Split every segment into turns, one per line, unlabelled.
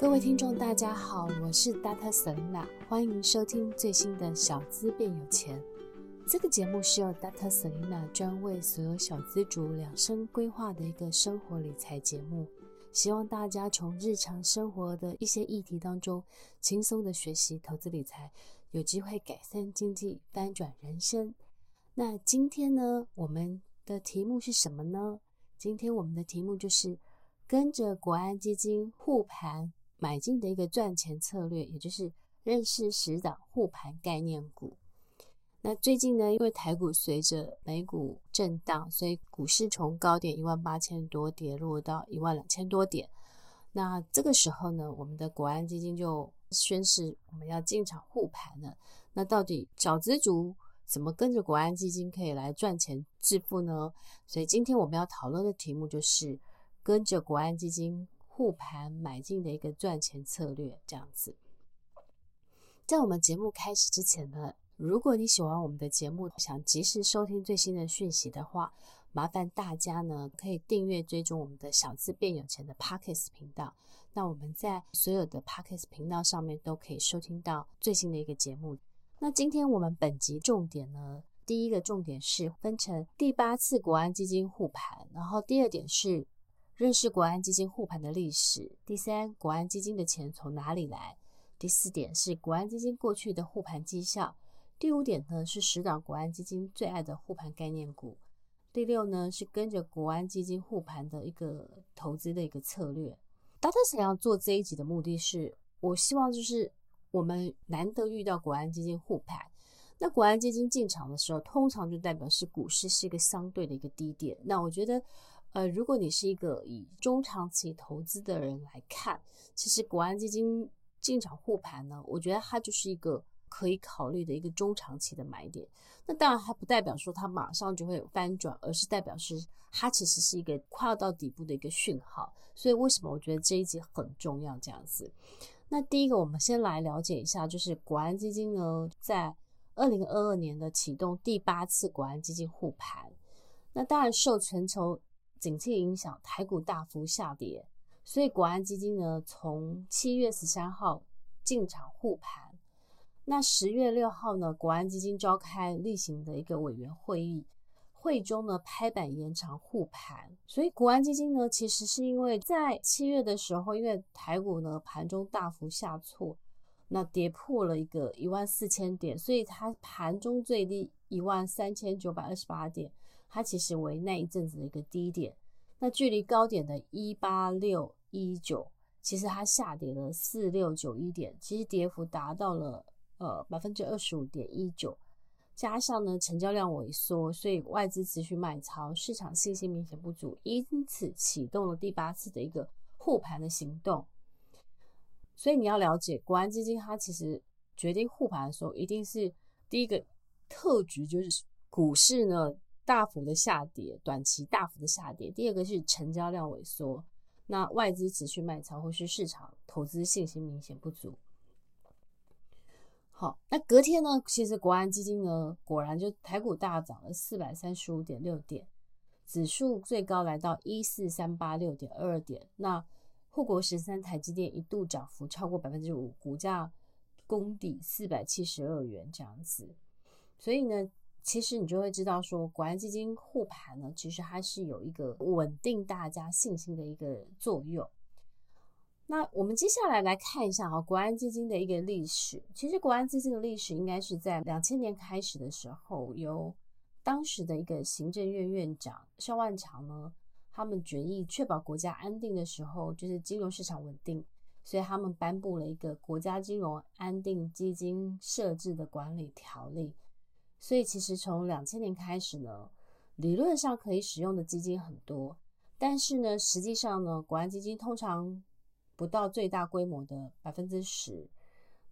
各位听众，大家好，我是 Data Selina，欢迎收听最新的小资变有钱。这个节目是由 Data Selina 专为所有小资族量身规划的一个生活理财节目，希望大家从日常生活的一些议题当中轻松的学习投资理财，有机会改善经济，翻转人生。那今天呢，我们的题目是什么呢？今天我们的题目就是跟着国安基金护盘。买进的一个赚钱策略，也就是认识十档护盘概念股。那最近呢，因为台股随着美股震荡，所以股市从高点一万八千多跌落到一万两千多点。那这个时候呢，我们的国安基金就宣示我们要进场护盘了。那到底小资族怎么跟着国安基金可以来赚钱致富呢？所以今天我们要讨论的题目就是跟着国安基金。护盘买进的一个赚钱策略，这样子。在我们节目开始之前呢，如果你喜欢我们的节目，想及时收听最新的讯息的话，麻烦大家呢可以订阅追踪我们的小资变有钱的 Podcast 频道。那我们在所有的 Podcast 频道上面都可以收听到最新的一个节目。那今天我们本集重点呢，第一个重点是分成第八次国安基金护盘，然后第二点是。认识国安基金护盘的历史。第三，国安基金的钱从哪里来？第四点是国安基金过去的护盘绩效。第五点呢是十档国安基金最爱的护盘概念股。第六呢是跟着国安基金护盘的一个投资的一个策略。大家想要做这一集的目的是，我希望就是我们难得遇到国安基金护盘。那国安基金进场的时候，通常就代表是股市是一个相对的一个低点。那我觉得。呃，如果你是一个以中长期投资的人来看，其实国安基金进场护盘呢，我觉得它就是一个可以考虑的一个中长期的买点。那当然还不代表说它马上就会翻转，而是代表是它其实是一个快要到底部的一个讯号。所以为什么我觉得这一集很重要？这样子，那第一个我们先来了解一下，就是国安基金呢，在二零二二年的启动第八次国安基金护盘。那当然受全球景气影响，台股大幅下跌，所以国安基金呢，从七月十三号进场护盘。那十月六号呢，国安基金召开例行的一个委员会议，会中呢拍板延长护盘。所以国安基金呢，其实是因为在七月的时候，因为台股呢盘中大幅下挫，那跌破了一个一万四千点，所以它盘中最低一万三千九百二十八点。它其实为那一阵子的一个低点，那距离高点的一八六一九，其实它下跌了四六九一点，其实跌幅达到了呃百分之二十五点一九，加上呢成交量萎缩，所以外资持续卖超，市场信心明显不足，因此启动了第八次的一个护盘的行动。所以你要了解，国安基金它其实决定护盘的时候，一定是第一个特质就是股市呢。大幅的下跌，短期大幅的下跌。第二个是成交量萎缩，那外资持续卖超，或是市场投资信心明显不足。好，那隔天呢，其实国安基金呢，果然就台股大涨了四百三十五点六点，指数最高来到一四三八六点二二点。那护国十三台积电一度涨幅超过百分之五，股价攻底四百七十二元这样子。所以呢。其实你就会知道，说国安基金护盘呢，其实它是有一个稳定大家信心的一个作用。那我们接下来来看一下啊，国安基金的一个历史。其实国安基金的历史应该是在两千年开始的时候，由当时的一个行政院院长萧万长呢，他们决议确保国家安定的时候，就是金融市场稳定，所以他们颁布了一个国家金融安定基金设置的管理条例。所以其实从两千年开始呢，理论上可以使用的基金很多，但是呢，实际上呢，国安基金通常不到最大规模的百分之十。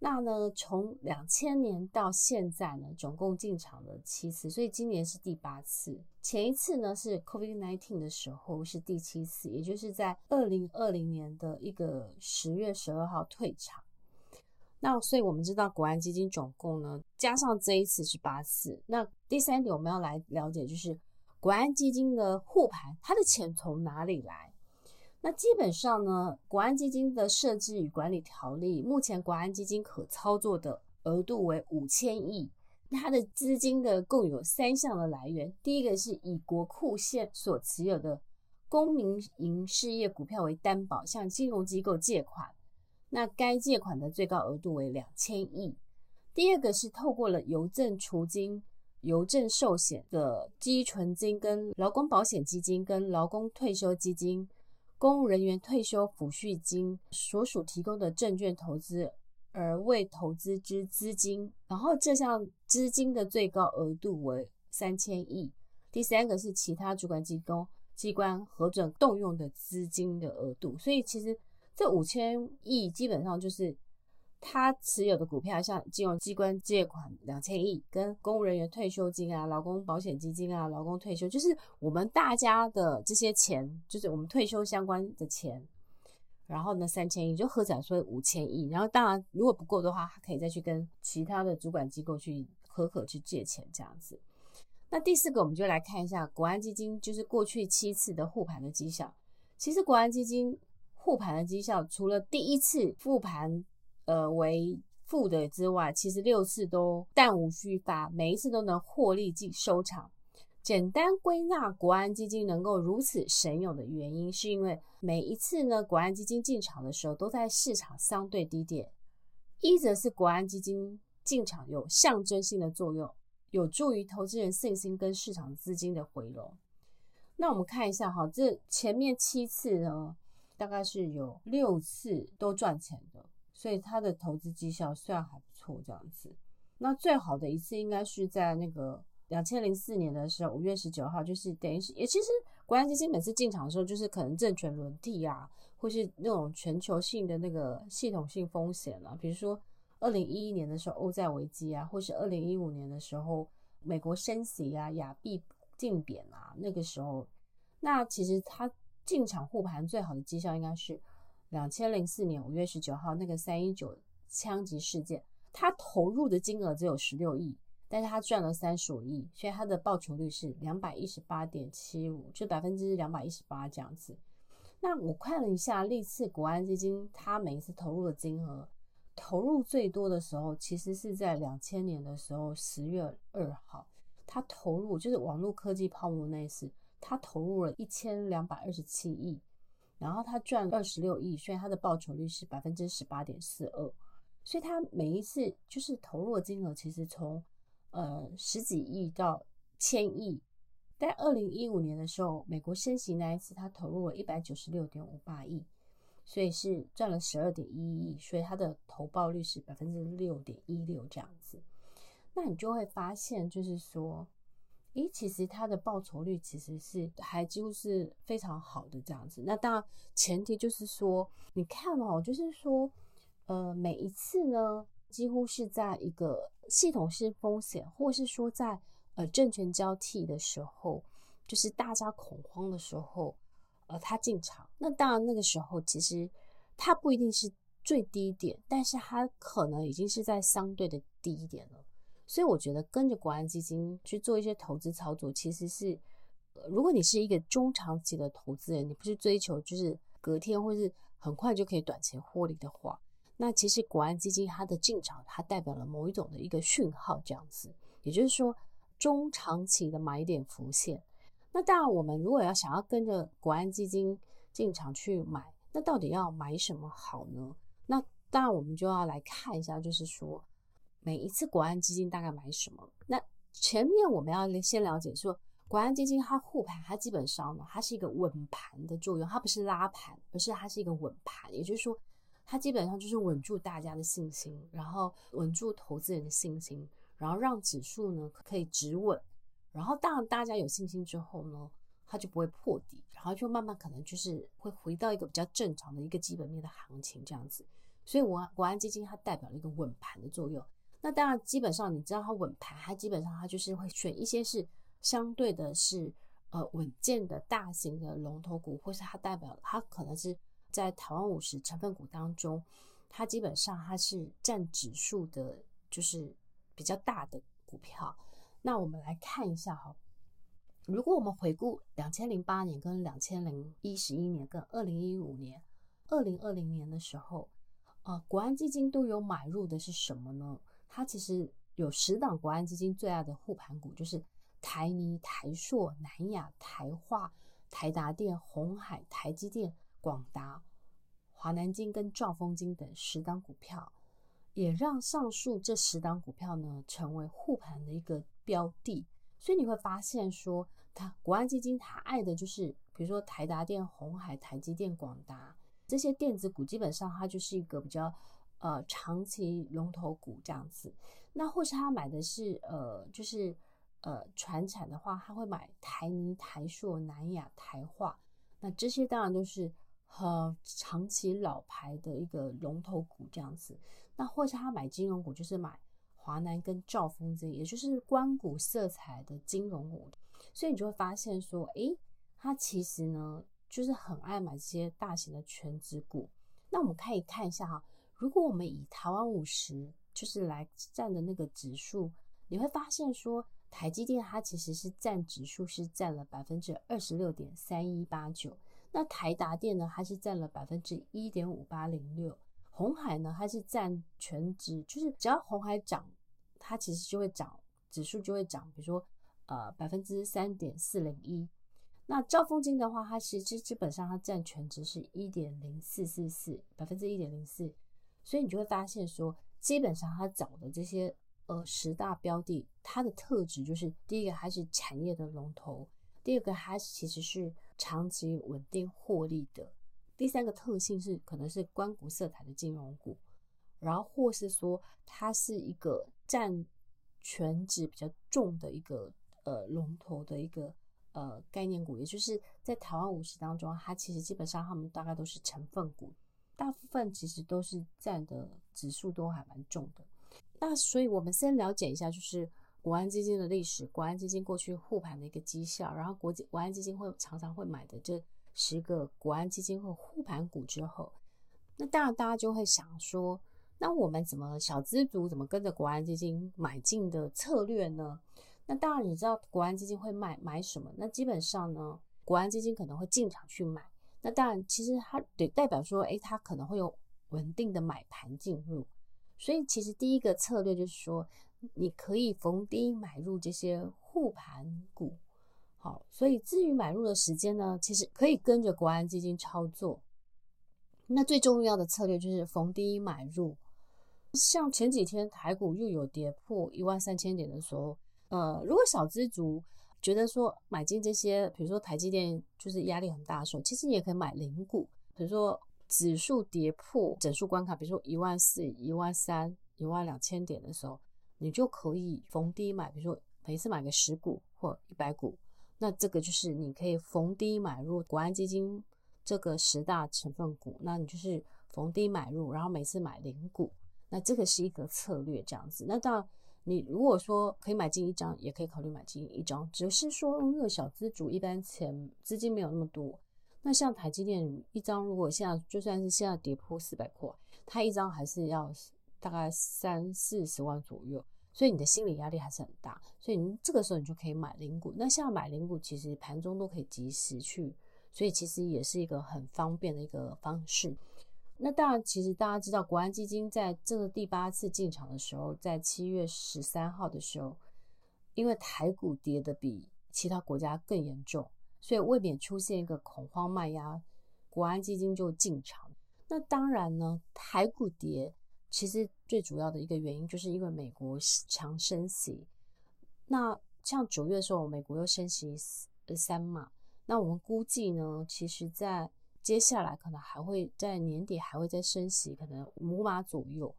那呢，从两千年到现在呢，总共进场了七次，所以今年是第八次。前一次呢是 COVID-19 的时候是第七次，也就是在二零二零年的一个十月十二号退场。那所以我们知道国安基金总共呢，加上这一次是八次。那第三点我们要来了解，就是国安基金的护盘，它的钱从哪里来？那基本上呢，国安基金的设置与管理条例，目前国安基金可操作的额度为五千亿。它的资金的共有三项的来源，第一个是以国库现所持有的公民营事业股票为担保，向金融机构借款，那该借款的最高额度为两千亿。第二个是透过了邮政储金、邮政寿险的积存金、跟劳工保险基金、跟劳工退休基金、公务人员退休抚恤金所属提供的证券投资。而未投资之资金，然后这项资金的最高额度为三千亿。第三个是其他主管机构机关核准动用的资金的额度。所以其实这五千亿基本上就是他持有的股票，像金融机关借款两千亿，跟公务人员退休金啊、劳工保险基金啊、劳工退休，就是我们大家的这些钱，就是我们退休相关的钱。然后呢，三千亿就合起来说五千亿。然后当然，如果不够的话，他可以再去跟其他的主管机构去合可去借钱这样子。那第四个，我们就来看一下国安基金，就是过去七次的护盘的绩效。其实国安基金护盘的绩效，除了第一次复盘呃为负的之外，其实六次都弹无虚发，每一次都能获利即收场。简单归纳，国安基金能够如此神勇的原因，是因为每一次呢，国安基金进场的时候都在市场相对低点。一则是国安基金进场有象征性的作用，有助于投资人信心跟市场资金的回笼。那我们看一下哈，这前面七次呢，大概是有六次都赚钱的，所以它的投资绩效算还不错，这样子。那最好的一次应该是在那个。两千零四年的时候，五月十九号，就是等于是也其实国安基金每次进场的时候，就是可能政权轮替啊，或是那种全球性的那个系统性风险啊，比如说二零一一年的时候欧债危机啊，或是二零一五年的时候美国升息啊，亚币竞贬啊，那个时候，那其实他进场护盘最好的绩效应该是两千零四年五月十九号那个三一九枪击事件，他投入的金额只有十六亿。但是他赚了三十五亿，所以他的报酬率是两百一十八点七五，就百分之两百一十八这样子。那我看了一下历次国安基金，他每一次投入的金额，投入最多的时候，其实是在两千年的时候十月二号，他投入就是网络科技泡沫那一次，他投入了一千两百二十七亿，然后他赚二十六亿，所以他的报酬率是百分之十八点四二，所以他每一次就是投入的金额，其实从呃，十几亿到千亿，在二零一五年的时候，美国升息那一次，他投入了一百九十六点五八亿，所以是赚了十二点一亿，所以他的投报率是百分之六点一六这样子。那你就会发现，就是说，诶，其实它的报酬率其实是还几乎是非常好的这样子。那当然前提就是说，你看哦，就是说，呃，每一次呢。几乎是在一个系统性风险，或是说在呃政权交替的时候，就是大家恐慌的时候，呃，他进场。那当然那个时候其实他不一定是最低点，但是他可能已经是在相对的低点了。所以我觉得跟着国安基金去做一些投资操作，其实是，呃，如果你是一个中长期的投资人，你不是追求就是隔天或是很快就可以短期获利的话。那其实国安基金它的进场，它代表了某一种的一个讯号，这样子，也就是说中长期的买点浮现。那当然，我们如果要想要跟着国安基金进场去买，那到底要买什么好呢？那当然，我们就要来看一下，就是说每一次国安基金大概买什么。那前面我们要先了解说，国安基金它护盘，它基本上呢，它是一个稳盘的作用，它不是拉盘，而是它是一个稳盘，也就是说。它基本上就是稳住大家的信心，然后稳住投资人的信心，然后让指数呢可以止稳，然后当大家有信心之后呢，它就不会破底，然后就慢慢可能就是会回到一个比较正常的一个基本面的行情这样子。所以，国国安基金它代表了一个稳盘的作用。那当然，基本上你知道它稳盘，它基本上它就是会选一些是相对的是呃稳健的大型的龙头股，或是它代表它可能是。在台湾五十成分股当中，它基本上它是占指数的，就是比较大的股票。那我们来看一下哈，如果我们回顾两千零八年、跟两千零一十一年、跟二零一五年、二零二零年的时候，呃，国安基金都有买入的是什么呢？它其实有十档国安基金最爱的护盘股，就是台泥、台硕、南亚、台化、台达电、红海、台积电、广达、华南金跟兆丰金等十档股票，也让上述这十档股票呢成为护盘的一个标的。所以你会发现说，它国安基金它爱的就是，比如说台达电、红海、台积电、广达这些电子股，基本上它就是一个比较呃长期龙头股这样子。那或是他买的是呃就是呃船产的话，他会买台泥、台塑、南亚、台化，那这些当然都是很长期老牌的一个龙头股这样子。那或是他买金融股，就是买。华南跟兆丰这，也就是官股色彩的金融股，所以你就会发现说，诶，他其实呢，就是很爱买这些大型的权值股。那我们可以看一下哈，如果我们以台湾五十就是来占的那个指数，你会发现说，台积电它其实是占指数是占了百分之二十六点三一八九，那台达电呢，它是占了百分之一点五八零六，红海呢，它是占全值，就是只要红海涨。它其实就会涨，指数就会涨，比如说，呃，百分之三点四零一。那兆丰金的话，它其实基本上它占全值是一点零四四四，百分之一点零四。所以你就会发现说，基本上他找的这些呃十大标的，它的特质就是第一个它是产业的龙头，第二个它其实是长期稳定获利的，第三个特性是可能是关谷色彩的金融股，然后或是说它是一个。占权值比较重的一个呃龙头的一个呃概念股，也就是在台湾五十当中，它其实基本上他们大概都是成分股，大部分其实都是占的指数都还蛮重的。那所以我们先了解一下，就是国安基金的历史，国安基金过去护盘的一个绩效，然后国际国安基金会常常会买的这十个国安基金会护盘股之后，那当然大家就会想说。那我们怎么小资族怎么跟着国安基金买进的策略呢？那当然你知道国安基金会买买什么？那基本上呢，国安基金可能会进场去买。那当然，其实它得代表说，诶，它可能会有稳定的买盘进入。所以其实第一个策略就是说，你可以逢低买入这些护盘股。好，所以至于买入的时间呢，其实可以跟着国安基金操作。那最重要的策略就是逢低买入。像前几天台股又有跌破一万三千点的时候，呃，如果小资族觉得说买进这些，比如说台积电就是压力很大的时候，其实你也可以买零股。比如说指数跌破整数关卡，比如说一万四、一万三、一万两千点的时候，你就可以逢低买，比如说每次买个十股或一百股，那这个就是你可以逢低买入国安基金这个十大成分股，那你就是逢低买入，然后每次买零股。那这个是一个策略，这样子。那到，你如果说可以买进一张，也可以考虑买进一张。只是说，因为小资主一般钱资金没有那么多。那像台积电一张，如果现在就算是现在跌破四百块，它一张还是要大概三四十万左右，所以你的心理压力还是很大。所以你这个时候你就可以买零股。那现在买零股，其实盘中都可以及时去，所以其实也是一个很方便的一个方式。那当然，其实大家知道，国安基金在这个第八次进场的时候，在七月十三号的时候，因为台股跌得比其他国家更严重，所以未免出现一个恐慌卖压，国安基金就进场。那当然呢，台股跌其实最主要的一个原因，就是因为美国强升息。那像九月的时候，美国又升息三码，那我们估计呢，其实在接下来可能还会在年底还会再升息，可能五码左右。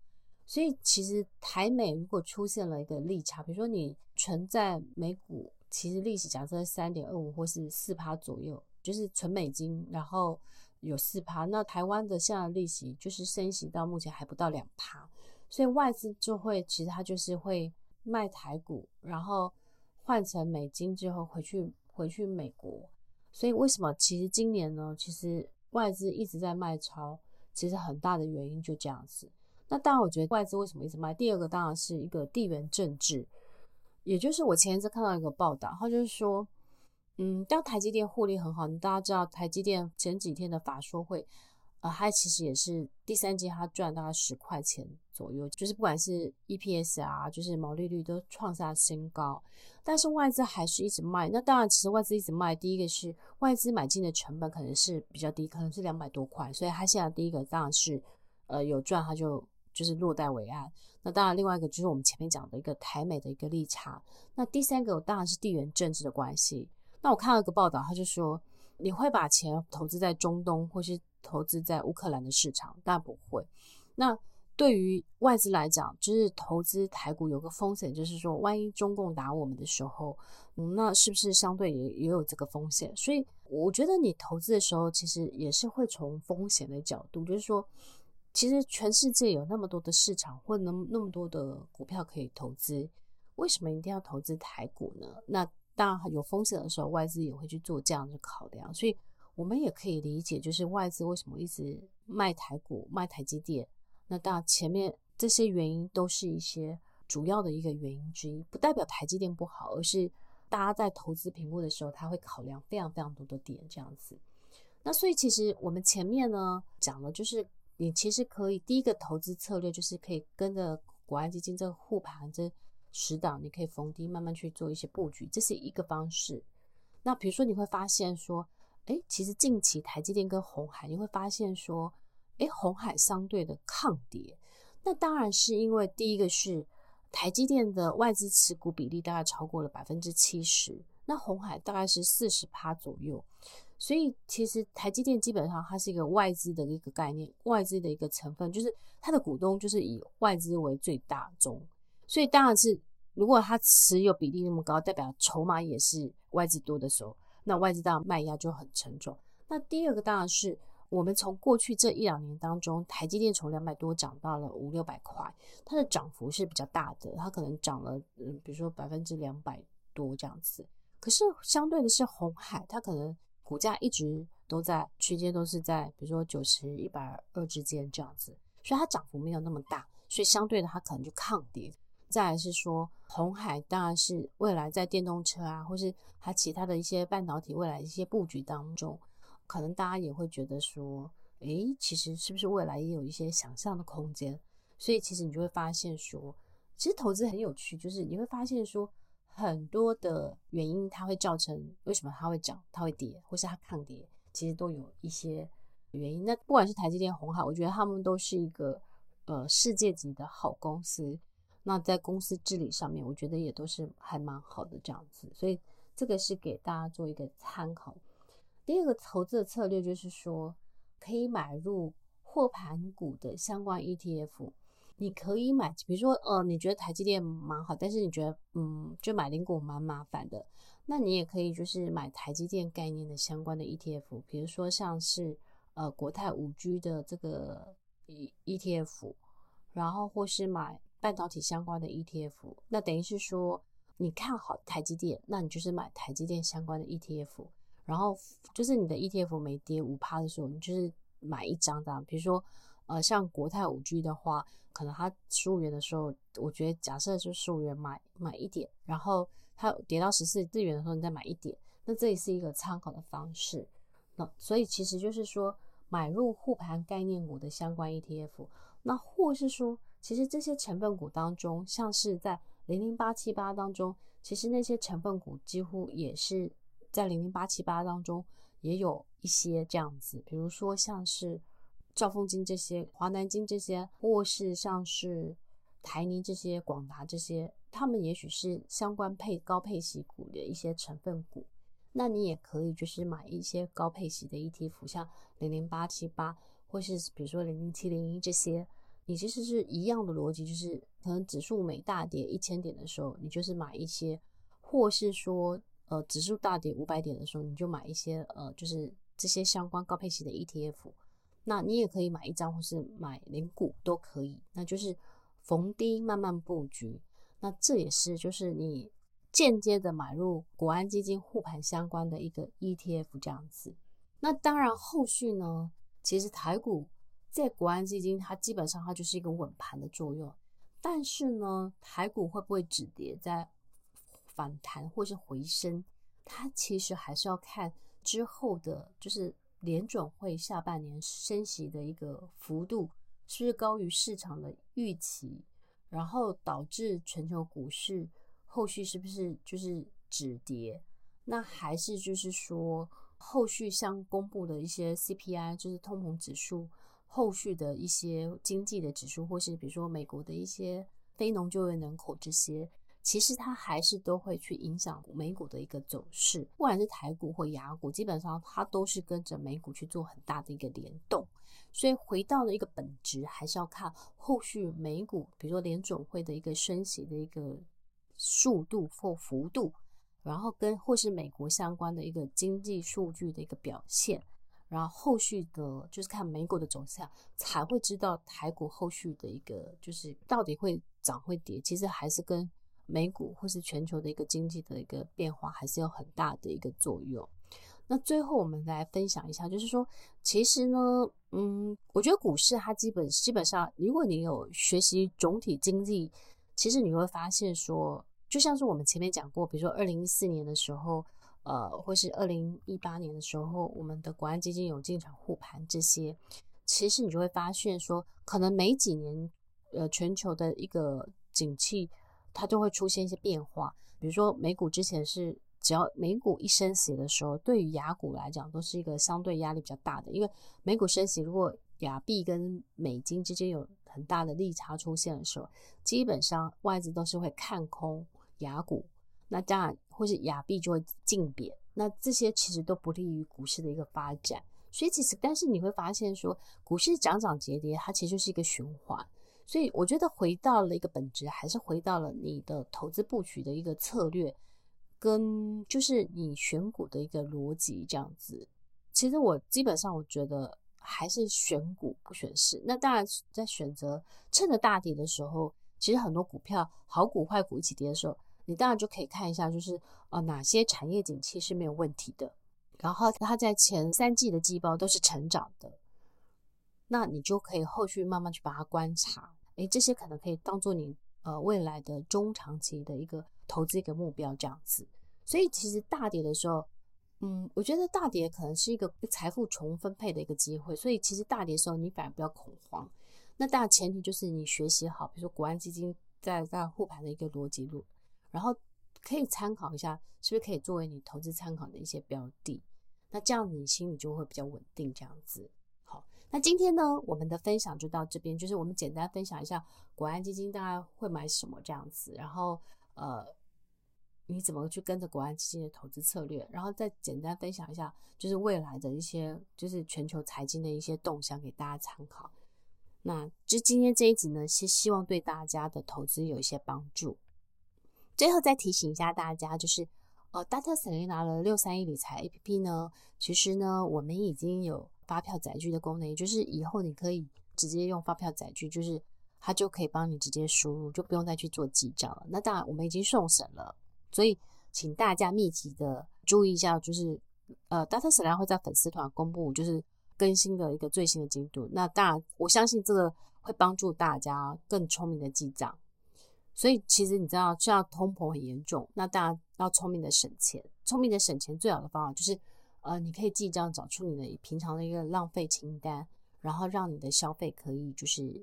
所以其实台美如果出现了一个利差，比如说你存在美股，其实利息假设三点二五或是四趴左右，就是存美金，然后有四趴。那台湾的现在利息就是升息到目前还不到两趴，所以外资就会其实它就是会卖台股，然后换成美金之后回去回去美国。所以为什么其实今年呢？其实外资一直在卖超，其实很大的原因就这样子。那当然，我觉得外资为什么一直卖？第二个当然是一个地缘政治，也就是我前一次看到一个报道，他就是说，嗯，当台积电获利很好，你大家知道台积电前几天的法说会，呃，它其实也是第三季它赚大概十块钱左右，就是不管是 EPS 啊，就是毛利率都创下新高，但是外资还是一直卖。那当然，其实外资一直卖，第一个是外资买进的成本可能是比较低，可能是两百多块，所以它现在第一个当然是呃有赚，它就就是落袋为安。那当然，另外一个就是我们前面讲的一个台美的一个利差。那第三个当然是地缘政治的关系。那我看到一个报道，他就说，你会把钱投资在中东，或是投资在乌克兰的市场？但不会。那对于外资来讲，就是投资台股有个风险，就是说，万一中共打我们的时候，那是不是相对也也有这个风险？所以我觉得你投资的时候，其实也是会从风险的角度，就是说，其实全世界有那么多的市场，或那那么多的股票可以投资，为什么一定要投资台股呢？那当然有风险的时候，外资也会去做这样的考量，所以我们也可以理解，就是外资为什么一直卖台股、卖台积电。那当然前面这些原因都是一些主要的一个原因之一，不代表台积电不好，而是大家在投资评估的时候，他会考量非常非常多的点这样子。那所以其实我们前面呢讲了，就是你其实可以第一个投资策略就是可以跟着国安基金这个护盘这。十档，你可以逢低慢慢去做一些布局，这是一个方式。那比如说，你会发现说，哎，其实近期台积电跟红海，你会发现说，哎，红海相对的抗跌。那当然是因为第一个是台积电的外资持股比例大概超过了百分之七十，那红海大概是四十趴左右。所以其实台积电基本上它是一个外资的一个概念，外资的一个成分，就是它的股东就是以外资为最大宗。所以当然是，如果它持有比例那么高，代表筹码也是外资多的时候，那外资当然卖压就很沉重。那第二个当然是我们从过去这一两年当中，台积电从两百多涨到了五六百块，它的涨幅是比较大的，它可能涨了嗯，比如说百分之两百多这样子。可是相对的是红海，它可能股价一直都在区间都是在比如说九十一百二之间这样子，所以它涨幅没有那么大，所以相对的它可能就抗跌。再来是说，红海当然是未来在电动车啊，或是它其他的一些半导体未来一些布局当中，可能大家也会觉得说，诶，其实是不是未来也有一些想象的空间？所以其实你就会发现说，其实投资很有趣，就是你会发现说，很多的原因它会造成为什么它会涨、它会跌，或是它抗跌，其实都有一些原因。那不管是台积电、红海，我觉得他们都是一个呃世界级的好公司。那在公司治理上面，我觉得也都是还蛮好的这样子，所以这个是给大家做一个参考。第二个投资的策略就是说，可以买入货盘股的相关 ETF。你可以买，比如说，呃，你觉得台积电蛮好，但是你觉得，嗯，就买零股蛮麻烦的，那你也可以就是买台积电概念的相关的 ETF，比如说像是呃国泰五 G 的这个 ETF，然后或是买。半导体相关的 ETF，那等于是说，你看好台积电，那你就是买台积电相关的 ETF，然后就是你的 ETF 每跌五趴的时候，你就是买一张这样。比如说，呃，像国泰五 G 的话，可能它十五元的时候，我觉得假设就十五元买买一点，然后它跌到十四元的时候，你再买一点，那这也是一个参考的方式。那所以其实就是说，买入护盘概念股的相关 ETF，那或是说。其实这些成分股当中，像是在零零八七八当中，其实那些成分股几乎也是在零零八七八当中也有一些这样子，比如说像是兆丰金这些、华南金这些，或是像是台泥这些、广达这些，他们也许是相关配高配息股的一些成分股。那你也可以就是买一些高配息的 ETF，像零零八七八，或是比如说零零七零一这些。你其实是一样的逻辑，就是可能指数每大跌一千点的时候，你就是买一些，或是说，呃，指数大跌五百点的时候，你就买一些，呃，就是这些相关高配息的 ETF。那你也可以买一张，或是买零股都可以。那就是逢低慢慢布局。那这也是就是你间接的买入国安基金护盘相关的一个 ETF 这样子。那当然后续呢，其实台股。在国安基金，它基本上它就是一个稳盘的作用。但是呢，台股会不会止跌，在反弹或是回升？它其实还是要看之后的，就是联准会下半年升息的一个幅度是不是高于市场的预期，然后导致全球股市后续是不是就是止跌？那还是就是说后续像公布的一些 CPI，就是通膨指数，后续的一些经济的指数，或是比如说美国的一些非农就业人口这些。其实它还是都会去影响美股的一个走势，不管是台股或亚股，基本上它都是跟着美股去做很大的一个联动。所以回到了一个本质，还是要看后续美股，比如说联总会的一个升息的一个速度或幅度，然后跟或是美国相关的一个经济数据的一个表现，然后后续的就是看美股的走向，才会知道台股后续的一个就是到底会涨会跌。其实还是跟美股或是全球的一个经济的一个变化，还是有很大的一个作用。那最后我们来分享一下，就是说，其实呢，嗯，我觉得股市它基本基本上，如果你有学习总体经济，其实你会发现说，就像是我们前面讲过，比如说二零一四年的时候，呃，或是二零一八年的时候，我们的国安基金有进场护盘这些，其实你就会发现说，可能每几年，呃，全球的一个景气。它就会出现一些变化，比如说美股之前是只要美股一升息的时候，对于雅股来讲都是一个相对压力比较大的，因为美股升息，如果雅币跟美金之间有很大的利差出现的时候，基本上外资都是会看空雅股，那当然或是亚币就会竞贬，那这些其实都不利于股市的一个发展，所以其实但是你会发现说，股市涨涨跌跌，它其实就是一个循环。所以我觉得回到了一个本质，还是回到了你的投资布局的一个策略，跟就是你选股的一个逻辑这样子。其实我基本上我觉得还是选股不选市。那当然在选择趁着大跌的时候，其实很多股票好股坏股一起跌的时候，你当然就可以看一下，就是呃哪些产业景气是没有问题的，然后它在前三季的季报都是成长的，那你就可以后续慢慢去把它观察。诶，这些可能可以当做你呃未来的中长期的一个投资一个目标这样子。所以其实大跌的时候，嗯，我觉得大跌可能是一个财富重分配的一个机会。所以其实大跌的时候，你反而不要恐慌。那大前提就是你学习好，比如说国安基金在在护盘的一个逻辑路，然后可以参考一下，是不是可以作为你投资参考的一些标的。那这样子你心里就会比较稳定，这样子。好那今天呢，我们的分享就到这边，就是我们简单分享一下国安基金大概会买什么这样子，然后呃，你怎么去跟着国安基金的投资策略，然后再简单分享一下，就是未来的一些就是全球财经的一些动向给大家参考。那就今天这一集呢，是希望对大家的投资有一些帮助。最后再提醒一下大家，就是呃，大特森琳娜的六三一理财 APP 呢，其实呢，我们已经有。发票载具的功能，也就是以后你可以直接用发票载具，就是它就可以帮你直接输入，就不用再去做记账了。那当然，我们已经送审了，所以请大家密集的注意一下，就是呃，Dr. Selena 会在粉丝团公布，就是更新的一个最新的进度。那当然，我相信这个会帮助大家更聪明的记账。所以其实你知道，像通膨很严重，那大家要聪明的省钱。聪明的省钱最好的方法就是。呃，你可以记账，找出你的平常的一个浪费清单，然后让你的消费可以就是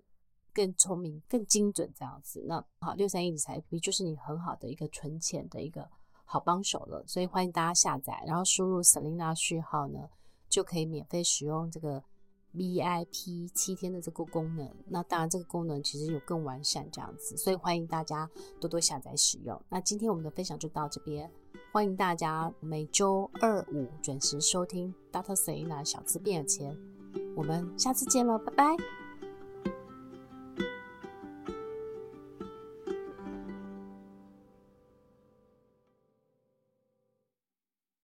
更聪明、更精准这样子。那好，六三一理财 APP 就是你很好的一个存钱的一个好帮手了，所以欢迎大家下载，然后输入 Selina 序号呢，就可以免费使用这个 VIP 七天的这个功能。那当然，这个功能其实有更完善这样子，所以欢迎大家多多下载使用。那今天我们的分享就到这边。欢迎大家每周二五准时收听《Dr. Selina 小资变有钱》，我们下次见了，拜拜。